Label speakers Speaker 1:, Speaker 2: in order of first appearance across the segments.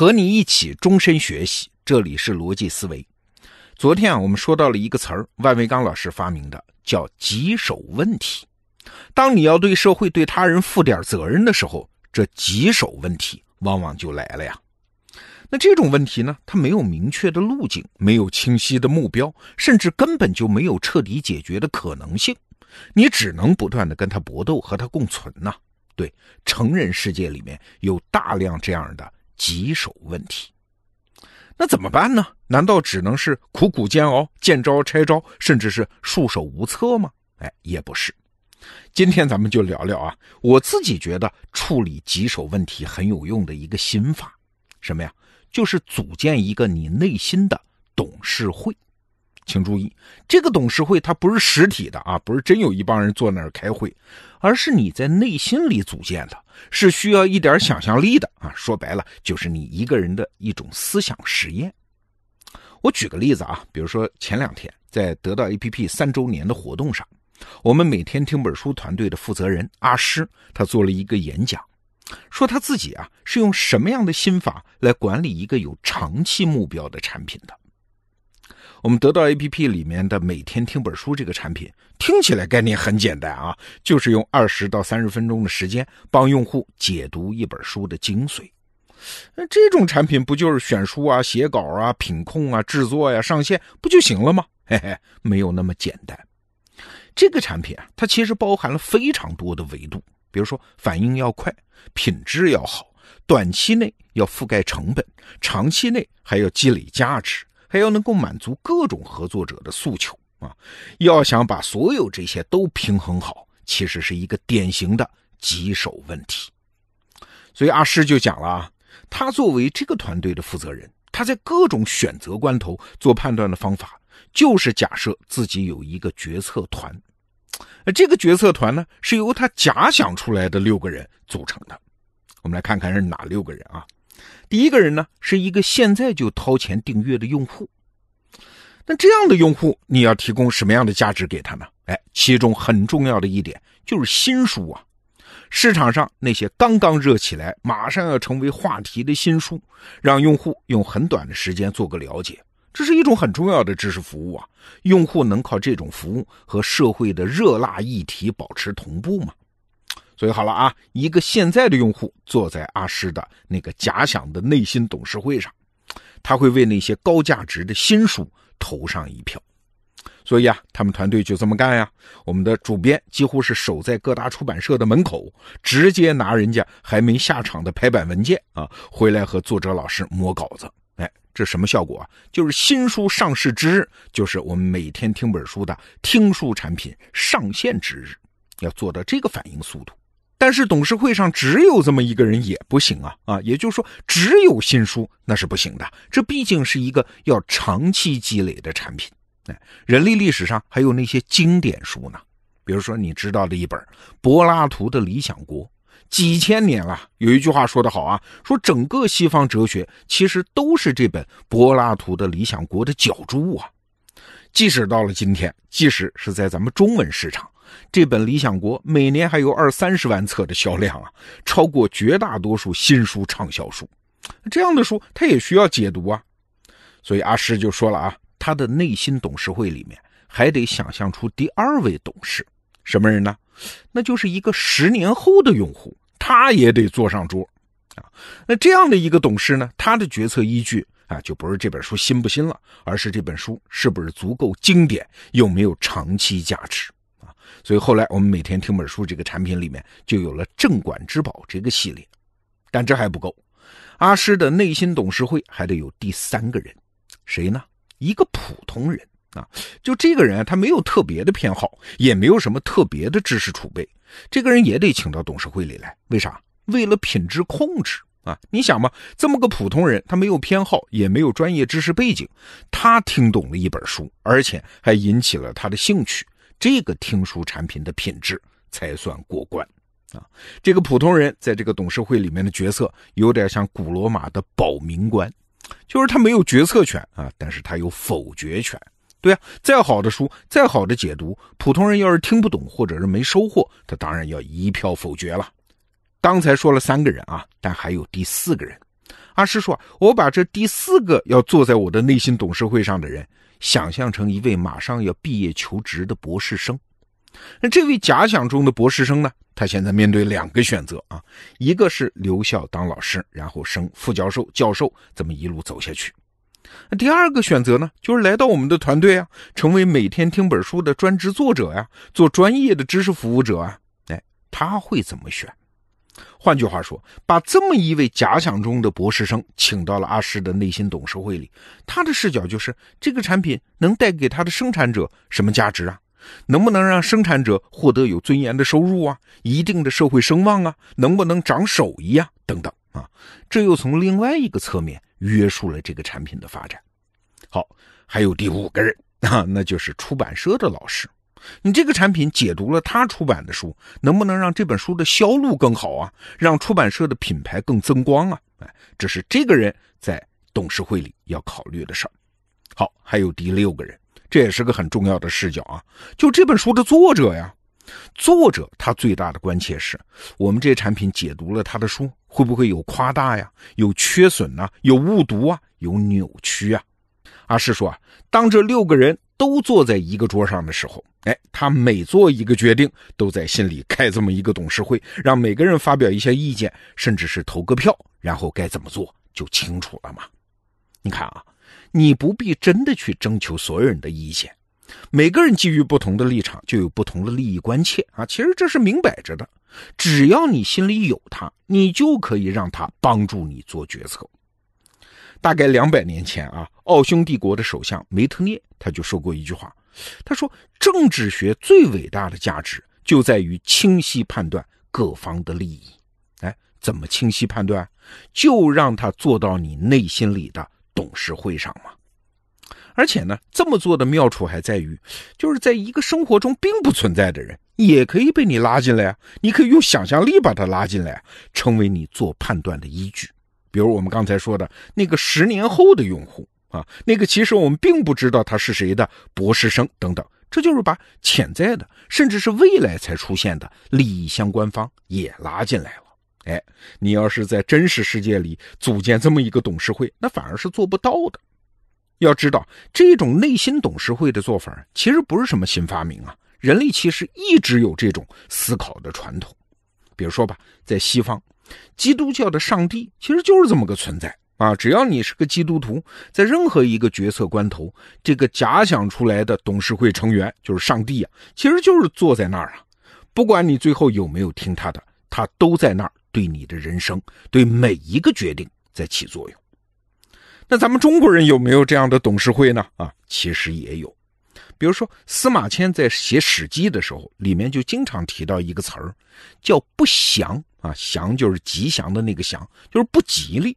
Speaker 1: 和你一起终身学习，这里是逻辑思维。昨天啊，我们说到了一个词儿，万维刚老师发明的，叫棘手问题。当你要对社会、对他人负点责任的时候，这棘手问题往往就来了呀。那这种问题呢，它没有明确的路径，没有清晰的目标，甚至根本就没有彻底解决的可能性。你只能不断的跟他搏斗，和他共存呐。对，成人世界里面有大量这样的棘手问题，那怎么办呢？难道只能是苦苦煎熬、见招拆招，甚至是束手无策吗？哎，也不是。今天咱们就聊聊啊，我自己觉得处理棘手问题很有用的一个心法，什么呀？就是组建一个你内心的董事会。请注意，这个董事会它不是实体的啊，不是真有一帮人坐那儿开会，而是你在内心里组建的，是需要一点想象力的啊。说白了，就是你一个人的一种思想实验。我举个例子啊，比如说前两天在得到 APP 三周年的活动上，我们每天听本书团队的负责人阿诗，他做了一个演讲，说他自己啊是用什么样的心法来管理一个有长期目标的产品的。我们得到 APP 里面的每天听本书这个产品，听起来概念很简单啊，就是用二十到三十分钟的时间帮用户解读一本书的精髓。那这种产品不就是选书啊、写稿啊、品控啊、制作呀、上线不就行了吗？嘿嘿，没有那么简单。这个产品啊，它其实包含了非常多的维度，比如说反应要快、品质要好、短期内要覆盖成本、长期内还要积累价值。还要能够满足各种合作者的诉求啊！要想把所有这些都平衡好，其实是一个典型的棘手问题。所以阿诗就讲了啊，他作为这个团队的负责人，他在各种选择关头做判断的方法，就是假设自己有一个决策团。这个决策团呢，是由他假想出来的六个人组成的。我们来看看是哪六个人啊？第一个人呢，是一个现在就掏钱订阅的用户。那这样的用户，你要提供什么样的价值给他呢？哎，其中很重要的一点就是新书啊。市场上那些刚刚热起来、马上要成为话题的新书，让用户用很短的时间做个了解，这是一种很重要的知识服务啊。用户能靠这种服务和社会的热辣议题保持同步吗？所以好了啊，一个现在的用户坐在阿诗的那个假想的内心董事会上，他会为那些高价值的新书投上一票。所以啊，他们团队就这么干呀。我们的主编几乎是守在各大出版社的门口，直接拿人家还没下场的排版文件啊，回来和作者老师磨稿子。哎，这什么效果啊？就是新书上市之日，就是我们每天听本书的听书产品上线之日，要做到这个反应速度。但是董事会上只有这么一个人也不行啊啊，也就是说只有新书那是不行的，这毕竟是一个要长期积累的产品。哎，人类历史上还有那些经典书呢，比如说你知道的一本柏拉图的《理想国》，几千年了。有一句话说得好啊，说整个西方哲学其实都是这本柏拉图的《理想国》的脚注啊。即使到了今天，即使是在咱们中文市场。这本《理想国》每年还有二三十万册的销量啊，超过绝大多数新书畅销书。这样的书，他也需要解读啊。所以阿诗就说了啊，他的内心董事会里面还得想象出第二位董事，什么人呢？那就是一个十年后的用户，他也得坐上桌啊。那这样的一个董事呢，他的决策依据啊，就不是这本书新不新了，而是这本书是不是足够经典，有没有长期价值啊。所以后来我们每天听本书这个产品里面就有了镇馆之宝这个系列，但这还不够，阿诗的内心董事会还得有第三个人，谁呢？一个普通人啊，就这个人他没有特别的偏好，也没有什么特别的知识储备，这个人也得请到董事会里来，为啥？为了品质控制啊！你想嘛，这么个普通人，他没有偏好，也没有专业知识背景，他听懂了一本书，而且还引起了他的兴趣。这个听书产品的品质才算过关啊！这个普通人在这个董事会里面的角色，有点像古罗马的保民官，就是他没有决策权啊，但是他有否决权。对啊，再好的书，再好的解读，普通人要是听不懂或者是没收获，他当然要一票否决了。刚才说了三个人啊，但还有第四个人，阿诗说：“我把这第四个要坐在我的内心董事会上的人，想象成一位马上要毕业求职的博士生。那这位假想中的博士生呢？他现在面对两个选择啊，一个是留校当老师，然后升副教授、教授，这么一路走下去。那第二个选择呢，就是来到我们的团队啊，成为每天听本书的专职作者呀，做专业的知识服务者啊。哎，他会怎么选？”换句话说，把这么一位假想中的博士生请到了阿诗的内心董事会里，他的视角就是这个产品能带给他的生产者什么价值啊？能不能让生产者获得有尊严的收入啊？一定的社会声望啊？能不能长手艺啊？等等啊？这又从另外一个侧面约束了这个产品的发展。好，还有第五个人啊，那就是出版社的老师。你这个产品解读了他出版的书，能不能让这本书的销路更好啊？让出版社的品牌更增光啊？哎，这是这个人在董事会里要考虑的事儿。好，还有第六个人，这也是个很重要的视角啊，就这本书的作者呀。作者他最大的关切是，我们这产品解读了他的书，会不会有夸大呀？有缺损呐？有误读啊？有扭曲啊？阿是说啊，当这六个人都坐在一个桌上的时候。哎，他每做一个决定，都在心里开这么一个董事会，让每个人发表一些意见，甚至是投个票，然后该怎么做就清楚了嘛。你看啊，你不必真的去征求所有人的意见，每个人基于不同的立场，就有不同的利益关切啊。其实这是明摆着的，只要你心里有他，你就可以让他帮助你做决策。大概两百年前啊，奥匈帝国的首相梅特涅他就说过一句话。他说：“政治学最伟大的价值就在于清晰判断各方的利益。哎，怎么清晰判断？就让他坐到你内心里的董事会上嘛。而且呢，这么做的妙处还在于，就是在一个生活中并不存在的人，也可以被你拉进来啊。你可以用想象力把他拉进来，成为你做判断的依据。比如我们刚才说的那个十年后的用户。”啊，那个其实我们并不知道他是谁的博士生等等，这就是把潜在的，甚至是未来才出现的利益相关方也拉进来了。哎，你要是在真实世界里组建这么一个董事会，那反而是做不到的。要知道，这种内心董事会的做法其实不是什么新发明啊，人类其实一直有这种思考的传统。比如说吧，在西方，基督教的上帝其实就是这么个存在。啊，只要你是个基督徒，在任何一个决策关头，这个假想出来的董事会成员就是上帝啊，其实就是坐在那儿啊，不管你最后有没有听他的，他都在那儿对你的人生、对每一个决定在起作用。那咱们中国人有没有这样的董事会呢？啊，其实也有，比如说司马迁在写《史记》的时候，里面就经常提到一个词儿，叫“不祥”啊，祥就是吉祥的那个祥，就是不吉利。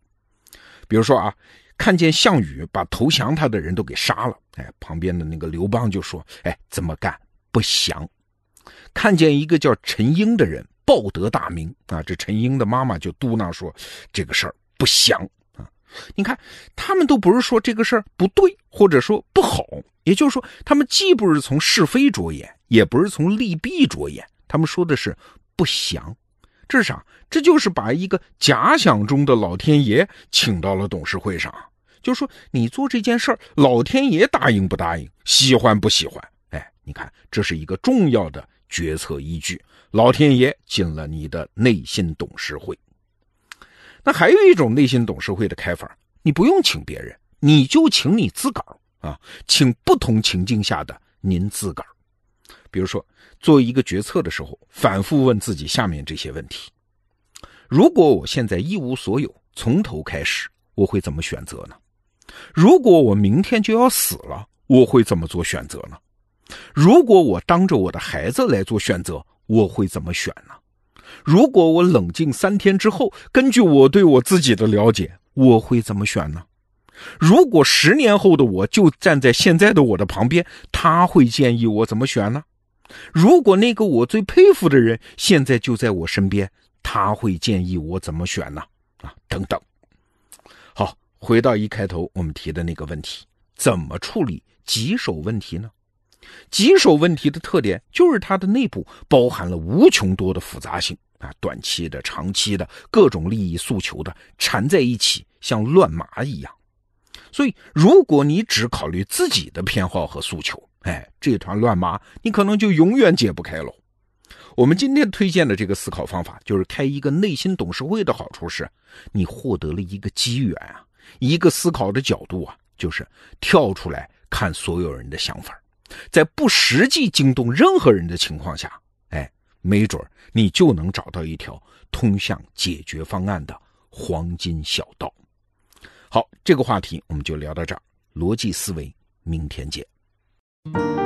Speaker 1: 比如说啊，看见项羽把投降他的人都给杀了，哎，旁边的那个刘邦就说：“哎，这么干不祥。”看见一个叫陈英的人报得大名啊，这陈英的妈妈就嘟囔说：“这个事儿不祥啊！”你看，他们都不是说这个事儿不对，或者说不好，也就是说，他们既不是从是非着眼，也不是从利弊着眼，他们说的是不祥。这是啥？这就是把一个假想中的老天爷请到了董事会上，就说你做这件事儿，老天爷答应不答应，喜欢不喜欢？哎，你看，这是一个重要的决策依据。老天爷进了你的内心董事会。那还有一种内心董事会的开法，你不用请别人，你就请你自个儿啊，请不同情境下的您自个儿。比如说，做一个决策的时候，反复问自己下面这些问题：如果我现在一无所有，从头开始，我会怎么选择呢？如果我明天就要死了，我会怎么做选择呢？如果我当着我的孩子来做选择，我会怎么选呢？如果我冷静三天之后，根据我对我自己的了解，我会怎么选呢？如果十年后的我就站在现在的我的旁边，他会建议我怎么选呢？如果那个我最佩服的人现在就在我身边，他会建议我怎么选呢？啊，等等。好，回到一开头我们提的那个问题，怎么处理棘手问题呢？棘手问题的特点就是它的内部包含了无穷多的复杂性啊，短期的、长期的各种利益诉求的缠在一起，像乱麻一样。所以，如果你只考虑自己的偏好和诉求，哎，这团乱麻你可能就永远解不开喽。我们今天推荐的这个思考方法，就是开一个内心董事会的好处是，你获得了一个机缘啊，一个思考的角度啊，就是跳出来看所有人的想法，在不实际惊动任何人的情况下，哎，没准你就能找到一条通向解决方案的黄金小道。好，这个话题我们就聊到这儿，逻辑思维，明天见。thank you